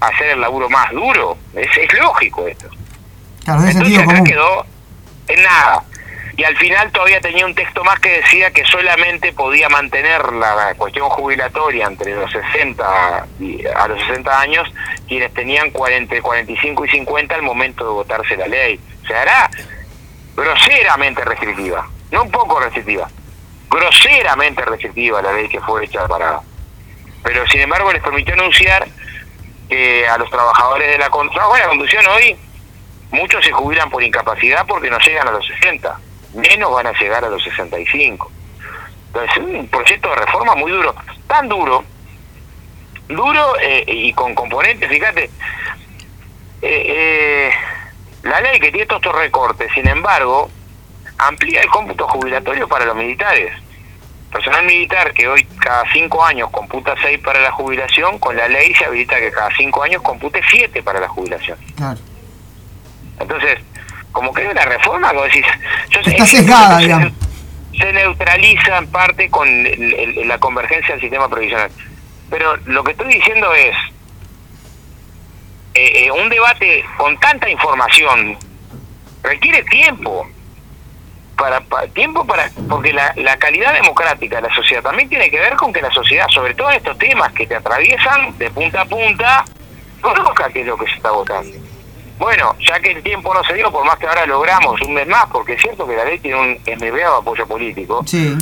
a hacer el laburo más duro. Es, es lógico esto. Claro, Entonces acá común. quedó en nada. Y al final todavía tenía un texto más que decía que solamente podía mantener la cuestión jubilatoria entre los 60 y a los 60 años quienes tenían 40, 45 y 50 al momento de votarse la ley. O sea, era groseramente restrictiva, no un poco restrictiva, groseramente restrictiva la ley que fue hecha para... Pero sin embargo les permitió anunciar que a los trabajadores de la bueno, la conducción hoy muchos se jubilan por incapacidad porque no llegan a los 60, menos van a llegar a los 65. Entonces, es un proyecto de reforma muy duro, tan duro, duro eh, y con componentes, fíjate, eh, eh, la ley que tiene todos estos recortes, sin embargo, amplía el cómputo jubilatorio para los militares. Personal militar que hoy cada cinco años computa seis para la jubilación, con la ley se habilita que cada cinco años compute siete para la jubilación. Claro. Entonces, como que hay una reforma, como decís, yo sé- Está sesgada, se- digamos. Se neutraliza en parte con el- el- la convergencia del sistema provisional. Pero lo que estoy diciendo es, eh, eh, un debate con tanta información requiere tiempo. Para, pa- tiempo para porque la, la calidad democrática de la sociedad también tiene que ver con que la sociedad, sobre todo estos temas que te atraviesan de punta a punta, conozca qué es lo que se está votando. Bueno, ya que el tiempo no se dio, por más que ahora logramos un mes más, porque es cierto que la ley tiene un esmerado apoyo político, Sí.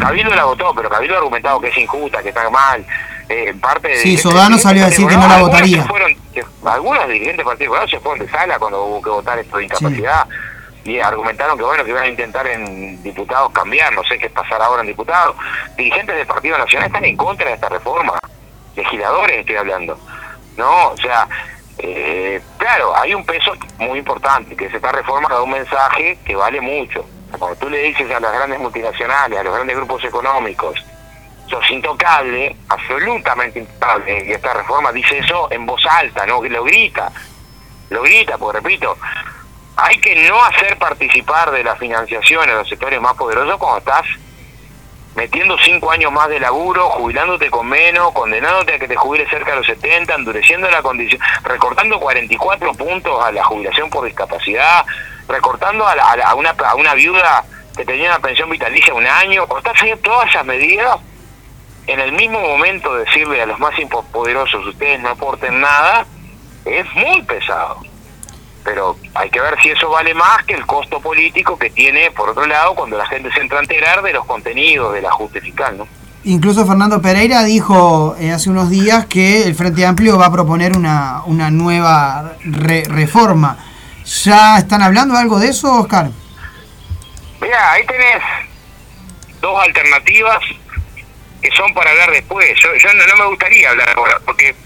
Cabildo la votó, pero Cabildo ha argumentado que es injusta, que está mal. Eh, parte de Sí, Sodano salió a decir que no la votaría. fueron- que- algunos dirigentes del Partido Colorado se fueron de sala cuando hubo que votar esto de incapacidad y argumentaron que bueno que iban a intentar en diputados cambiar, no sé qué pasará ahora en diputados. Dirigentes del Partido Nacional están en contra de esta reforma, legisladores estoy hablando. No, o sea, eh, claro, hay un peso muy importante, que es esta reforma da un mensaje que vale mucho. Cuando tú le dices a las grandes multinacionales, a los grandes grupos económicos, sos intocable, absolutamente intocable, y esta reforma dice eso en voz alta, ¿no? Lo grita, lo grita, porque repito, hay que no hacer participar de la financiación a los sectores más poderosos cuando estás metiendo cinco años más de laburo, jubilándote con menos, condenándote a que te jubiles cerca de los 70, endureciendo la condición, recortando 44 puntos a la jubilación por discapacidad, recortando a, la- a la- a una, a una viuda que tenía una pensión vitalicia un año, haciendo todas esas medidas, en el mismo momento decirle a los más poderosos, ustedes no aporten nada, es muy pesado. Pero hay que ver si eso vale más que el costo político que tiene, por otro lado, cuando la gente se entra a enterar de los contenidos del ajuste fiscal, ¿no? Incluso Fernando Pereira dijo eh, hace unos días que el Frente Amplio va a proponer una, una nueva reforma. ¿Ya están hablando algo de eso, Oscar? Mira, ahí tenés dos alternativas que son para hablar después. Yo, no, me gustaría hablar ahora, porque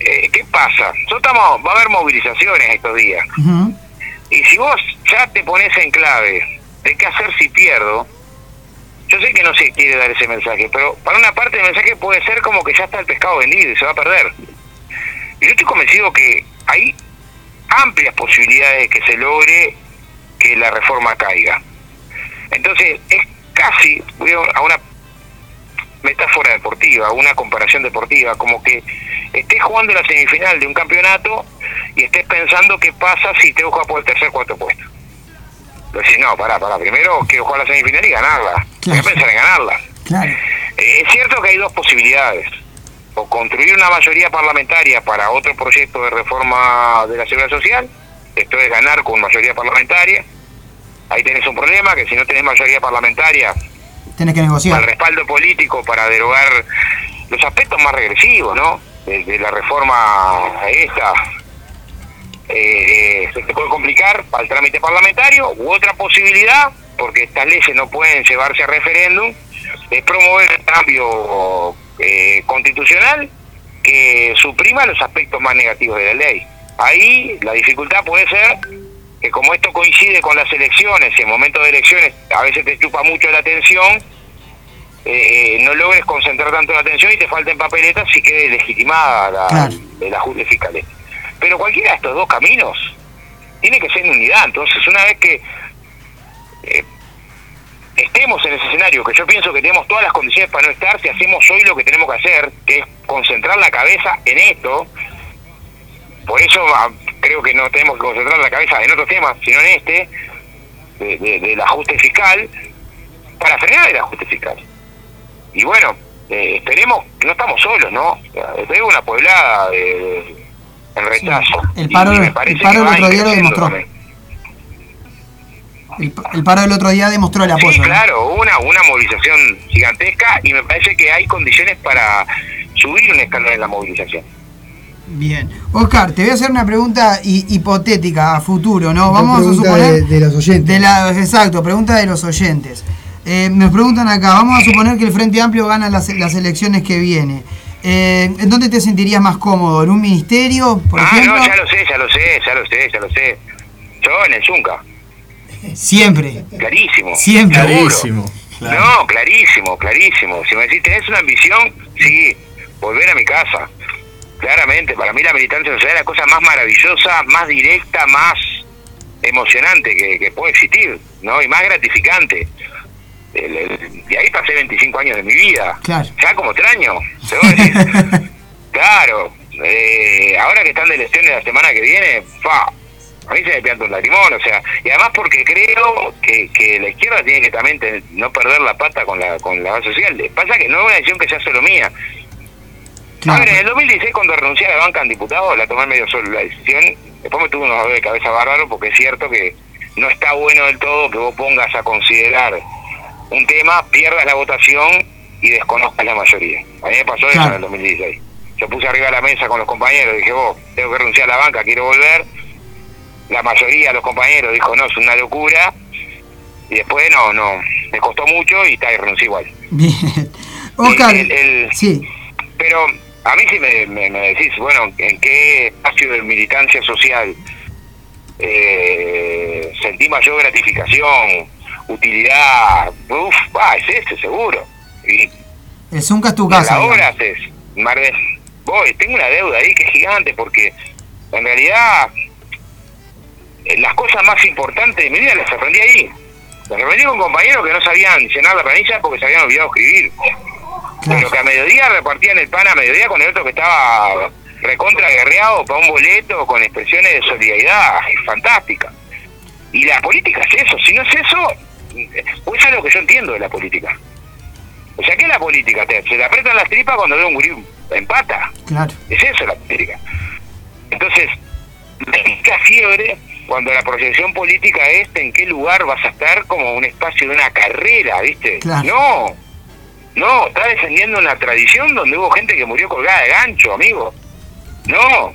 eh, ¿qué pasa? estamos, va a haber movilizaciones estos días. Y si vos ya te pones en clave de qué hacer si pierdo, yo sé que no se quiere dar ese mensaje, pero para una parte el mensaje puede ser como que ya está el pescado vendido y se va a perder. Y yo estoy convencido que hay amplias posibilidades de que se logre que la reforma caiga. Entonces, es casi, voy a una metáfora deportiva, una comparación deportiva, como que estés jugando la semifinal de un campeonato y estés pensando qué pasa si te juega por el tercer cuarto puesto. Decís, no, pará, pará, primero quiero jugar la semifinal y ganarla. Voy a pensar en ganarla. Eh, es cierto que hay dos posibilidades. O construir una mayoría parlamentaria para otro proyecto de reforma de la seguridad social, esto es ganar con mayoría parlamentaria. Ahí tenés un problema, que si no tenés mayoría parlamentaria, tenés que negociar. El respaldo político para derogar los aspectos más regresivos, ¿no? De, la reforma esta, eh, se te puede complicar para el trámite parlamentario, u otra posibilidad, porque estas leyes no pueden llevarse a referéndum, es promover el cambio eh, constitucional que suprima los aspectos más negativos de la ley. Ahí la dificultad puede ser que como esto coincide con las elecciones y en momentos de elecciones a veces te chupa mucho la atención, eh, no logres concentrar tanto la atención y te falten papeletas y quede legitimada la, ajuste fiscal. Pero cualquiera de estos dos caminos tiene que ser en unidad. Entonces, una vez que eh, estemos en ese escenario, que yo pienso que tenemos todas las condiciones para no estar, si hacemos hoy lo que tenemos que hacer, que es concentrar la cabeza en esto, por eso creo que no tenemos que concentrar la cabeza en otros temas, sino en este, del ajuste fiscal, para frenar el ajuste fiscal. Y bueno, eh, esperemos que no estamos solos, ¿no? Es una pueblada de, en rechazo. El paro, el paro del otro día lo demostró. El, paro del otro día demostró el apoyo. Sí, claro, una, una movilización gigantesca y me parece que hay condiciones para subir un escalón en la movilización. Bien. Oscar, te voy a hacer una pregunta hipotética a futuro, ¿no? Vamos a suponer. De, los oyentes. De la, exacto, pregunta de los oyentes. Eh, nos preguntan acá, vamos a suponer que el Frente Amplio gana las, elecciones que viene. Eh, ¿En dónde te sentirías más cómodo? ¿En un ministerio, por ah, no, ya lo sé, ya lo sé, ya lo sé, ya lo sé. Yo en el Zunca. Siempre. Clarísimo. Siempre. Clarísimo. No, clarísimo, clarísimo. Si me decís, ¿tenés una ambición? Sí, volver a mi casa claramente, para mí la militancia social es la cosa más maravillosa, más directa, más emocionante que, puede existir, ¿no? Y más gratificante. y ahí pasé 25 años de mi vida. Ya como extraño. claro. Eh, ahora que están de elecciones la semana que viene, fa, a mí se me pianta un lagrimón, o sea, y además porque creo que, que la izquierda tiene que también no perder la pata con la con la base social. Pasa que no es una decisión que sea solo mía, a ver, en el 2016 cuando renuncié a la banca en diputado la tomé medio solo la decisión. Después me tuve unos dolores de cabeza bárbaro porque es cierto que no está bueno del todo que vos pongas a considerar un tema, pierdas la votación y desconozcas la mayoría. A mí me pasó eso en el 2016. Yo puse arriba de la mesa con los compañeros, dije, vos, tengo que renunciar a la banca, quiero volver. La mayoría de los compañeros dijo, no, es una locura. Y después, no, no, me costó mucho y está, y renuncié igual. Bien. Oscar, sí. Pero a mí si me, me, decís, bueno, ¿en qué espacio de militancia social eh, sentí mayor gratificación, utilidad? Uf, va, es ese, seguro. Y, el Zunca es tu casa. Ahora voy, tengo una deuda ahí que es gigante porque en realidad eh, las cosas más importantes de mi vida las aprendí ahí. Las aprendí con compañeros que no sabían llenar la planilla porque se habían olvidado escribir. Pero que a mediodía repartían el pan a mediodía con el otro que estaba recontra guerreado para un boleto con expresiones de solidaridad fantástica. Y la política es eso, si no es eso, pues es algo que yo entiendo de la política. O sea, ¿qué es la política? Se le apretan las tripas cuando ve un gurí empata. Claro. Es eso la política. Entonces, pica fiebre cuando la proyección política es en qué lugar vas a estar como un espacio de una carrera, ¿viste? Claro. No, no, está defendiendo una tradición donde hubo gente que murió colgada de gancho, amigo. No,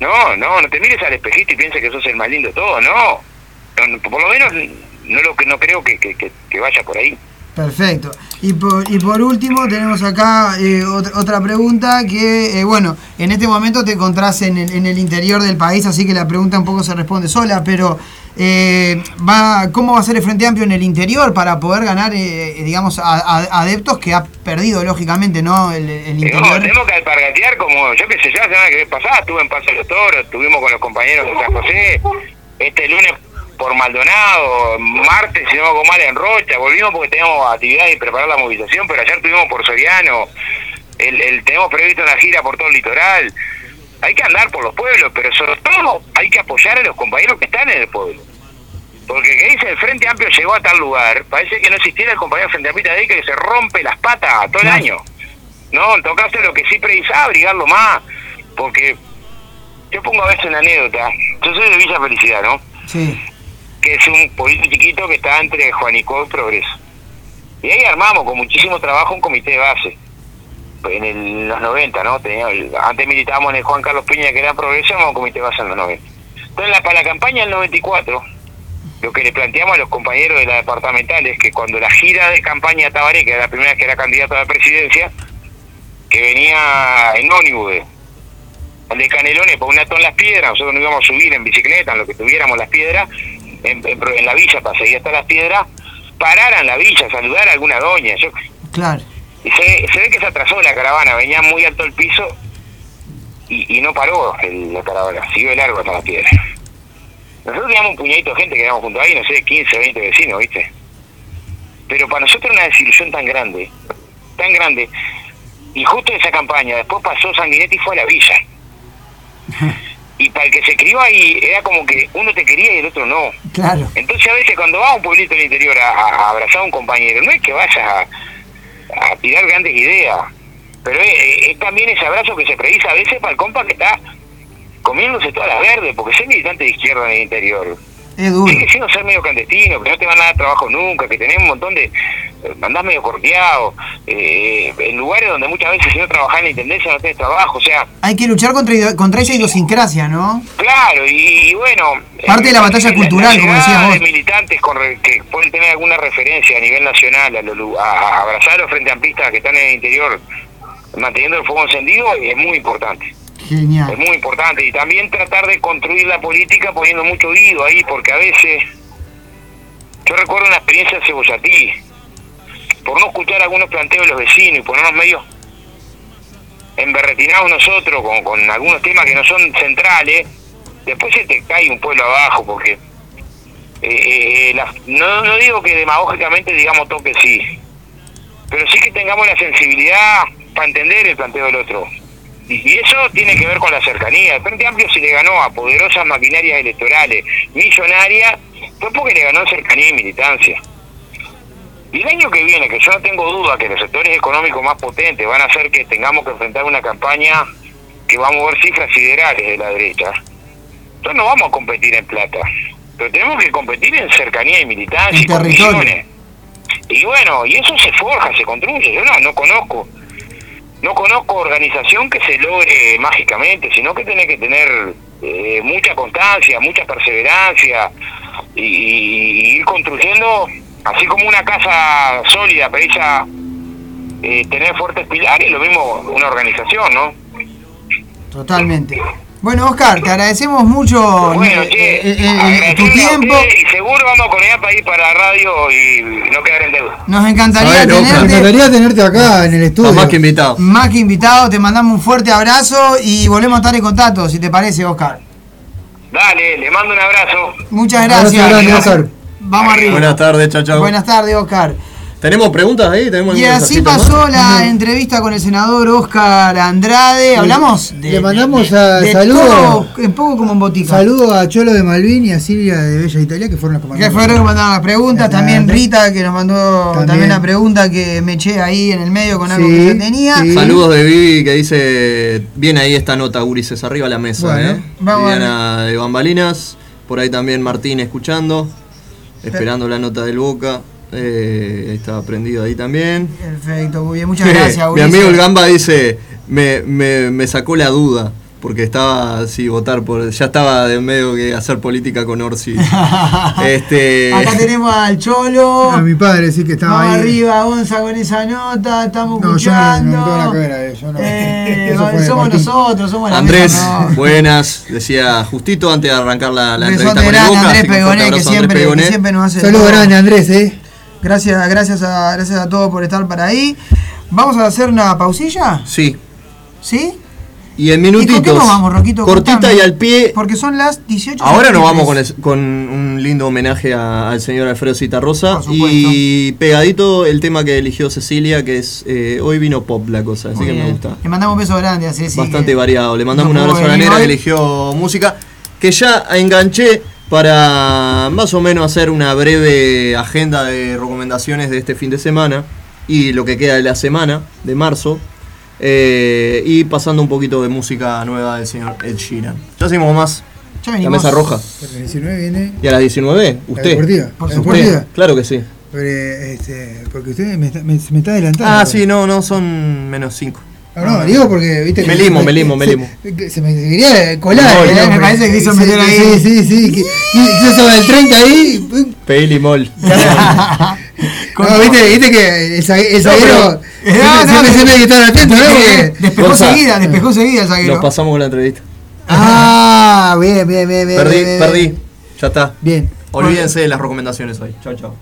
no, no, no te mires al espejito y pienses que sos el más lindo de todo, no. Por lo menos no lo que no creo que, que, vaya por ahí. Perfecto. Y por, y por último tenemos acá eh, otra, otra pregunta que, eh, bueno, en este momento te encontrás en el, en el interior del país, así que la pregunta un poco se responde sola, pero eh, va, ¿cómo va a ser el Frente Amplio en el interior para poder ganar, eh, digamos, a- a- adeptos que ha perdido, lógicamente, ¿no? El, el Y no, interior. tenemos que alpargatear como, yo qué sé, yo la semana que pasada estuve en Paso de los Toros, estuvimos con los compañeros de San José, este lunes por Maldonado, martes, si no me hago mal, en Rocha, volvimos porque teníamos actividad y preparar la movilización, pero ayer estuvimos por Soriano, el, el, tenemos previsto una gira por todo el litoral, hay que andar por los pueblos, pero sobre todo hay que apoyar a los compañeros que están en el pueblo. Porque que dice el Frente Amplio llegó a tal lugar, parece que no existiera el compañero Frente Amplio de ahí que se rompe las patas todo el año. No, en todo caso lo que sí precisaba abrigarlo más, porque yo pongo a veces una anécdota, yo soy de Villa Felicidad, ¿no? Sí, Que es un pueblito chiquito que está entre Juanico y Progreso. Y ahí armamos con muchísimo trabajo un comité de base. En el- los 90, ¿no? Tenía, antes militábamos en el Juan Carlos Piña, que era Progreso, armamos un comité base en los 90. Entonces, la, para la campaña del 94, lo que le planteamos a los compañeros de la departamental es que cuando la gira de campaña Tabaré, que era la primera vez que era candidato a la presidencia, que venía en ónibus de Canelones por una ton las piedras, nosotros nos íbamos a subir en bicicleta, en lo que tuviéramos las piedras, en, en- en la villa para seguir hasta las piedras, pararan la villa, saludar a alguna doña. Yo, claro. Y se, se ve que se atrasó la caravana, venía muy alto el piso y, y no paró el- la caravana, siguió de largo hasta las piedras. Nosotros teníamos un puñadito de gente que éramos junto ahí, no sé, 15, 20 vecinos, ¿viste? Pero para nosotros era una desilusión tan grande, tan grande. Y justo esa campaña, después pasó Sanguinetti y fue a la villa. Y para el que se crió ahí, era como que uno te quería y el otro no. Claro. Entonces a veces cuando vas a un pueblito del interior a, a- a abrazar a un compañero, no es que vayas a, a tirar grandes ideas, pero es, es también ese abrazo que se precisa a veces para el compa que está comiéndose todas las verdes, porque ser militante de izquierda en el interior. Es duro. Siendo ser medio clandestino, que no te van a dar trabajo nunca, que tenés un montón de... eh, andás medio corteado, eh, en lugares donde muchas veces si no trabajás en la intendencia no tenés trabajo, o sea, Hay que luchar contra, contra esa idiosincrasia, ¿no? Claro, y, y bueno... Parte de la batalla eh, cultural, como decías vos. de militantes con re- que pueden tener alguna referencia a nivel nacional a, lu- a, a abrazar a los frente amplistas que están en el interior manteniendo el fuego encendido es muy importante. Es Genial. muy importante. Y también tratar de construir la política poniendo mucho oído ahí, porque a veces... Yo recuerdo una experiencia en Cebollatí, por no escuchar algunos planteos de los vecinos y ponernos medios emberretinados nosotros con, con algunos temas que no son centrales, después se te cae un pueblo abajo, porque eh, eh, no, no digo que demagógicamente digamos toque sí, pero sí que tengamos la sensibilidad para entender el planteo del otro. Y, y eso tiene que ver con la cercanía. El Frente Amplio se le ganó a poderosas maquinarias electorales millonarias, fue porque le ganó cercanía y militancia. Y el año que viene, que yo no tengo duda que los sectores económicos más potentes van a hacer que tengamos que enfrentar una campaña que va a mover cifras siderales de la derecha. Entonces no vamos a competir en plata, pero tenemos que competir en cercanía y militancia y convicciones. Y bueno, y eso se forja, se construye. Yo no, no conozco, no conozco organización que se logre mágicamente, sino que tiene que tener eh, mucha constancia, mucha perseverancia y, ir construyendo, así como una casa sólida para ella eh, tener fuertes pilares, lo mismo una organización, ¿no? Totalmente. Bueno, Oscar, te agradecemos mucho Bueno, eh, che, eh, eh, tu tiempo. y seguro vamos a coordinar para ir para la radio y no quedar en deuda. Nos encantaría ver, tenerte encantaría tenerte acá en el estudio. Más que invitado. más que invitado. Te mandamos un fuerte abrazo y volvemos a estar en contacto, si te parece, Oscar. Dale, le mando un abrazo. Muchas gracias. Oscar. Vamos arriba. Buenas tardes, chao, chao. Buenas tardes, Oscar. ¿Tenemos preguntas ahí? ¿Tenemos Y así más? pasó la entrevista con el senador Oscar Andrade. Hablamos de. Le mandamos de- a- de saludos. un poco como en botica. Saludo a Cholo de Malvin y a Silvia de Bella Italia, que fueron las que Que mandaron. fueron que mandaron las preguntas. También Rita, que nos mandó también, También. una pregunta que me eché ahí en el medio con algo Sí, que yo tenía. sí. Saludos de Vivi que dice, bien ahí esta nota, Gurises, arriba la mesa, Bueno, ¿eh? vamos a Viviana de Bambalinas, por ahí también Martín escuchando, esperando la nota del Boca, eh, está prendido ahí también. Perfecto, muy bien. Muchas gracias, Mi amigo el Gamba dice, me, me, me sacó la duda, porque estaba así votar por, ya estaba de medio que hacer política con Orsi. este, Acá tenemos al Cholo. A mi padre sí que estaba ahí. arriba, Gonza, con esa nota. Estamos No, yo no- escuchando. no ver ahí, yo no. Eh, somos Martín. nosotros, somos la Andrés, mesa, no. buenas, decía justito antes de arrancar la, la entrevista con el Boca. Andrés así que siempre, que Pegoné. siempre nos hace. Saludos grande, Andrés, eh. Gracias, gracias a, gracias a todos por estar para ahí. Vamos a hacer una pausilla, Sí, ¿sí? y en ¿Y minutitos. con qué nos vamos, Roquito? Cortita Contame. y al pie. Porque son las 18. Ahora nos vamos con, el- con un lindo homenaje a- al señor Alfredo Citarrosa. Y pegadito el tema que eligió Cecilia, que es eh, Hoy vino pop la cosa, así Muy que me gusta. Le mandamos un beso grande a Ceci. Bastante que- variado. Le mandamos no un abrazo a la negra que hoy. eligió música. Que ya enganché para más o menos hacer una breve agenda de recomendaciones de este fin de semana y lo que queda de la semana de marzo. eh, y pasando un poquito de música nueva del señor Ed Sheeran. Ya seguimos más. Ya La mesa roja. Porque el 19 viene. ¿Y a las 19? La ¿Usted? deportiva. Por La deportiva. Claro que sí. Pero, este, porque usted me está, me, me está adelantando. Ah, sí, no, no, son menos 5. No, no, digo porque, viste. Me limo, me limo, me limo. Se me quería colar. No, el me parece que quiso meter ahí. Sí, sí, sí. Quiso sobre el 30 ahí. pum. Peil y mol. No, viste, viste que el, zague- el zaguero. Eh, siempre, no, no, siempre, no, siempre hay que estar atento, ¿no? Despejó Gonza. seguida, despejó seguida el Nos zaguero. pasamos con la entrevista. Ah, bien, bien, bien, bien. Perdí, perdí. Ya está. Bien. Olvídense de las recomendaciones hoy. Chao, chao.